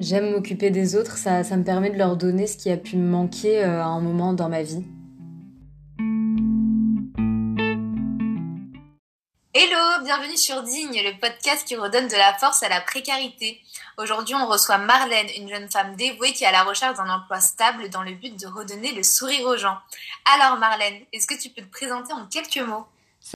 J'aime m'occuper des autres, ça, ça me permet de leur donner ce qui a pu me manquer euh, à un moment dans ma vie. Hello, bienvenue sur Digne, le podcast qui redonne de la force à la précarité. Aujourd'hui, on reçoit Marlène, une jeune femme dévouée qui est à la recherche d'un emploi stable dans le but de redonner le sourire aux gens. Alors Marlène, est-ce que tu peux te présenter en quelques mots?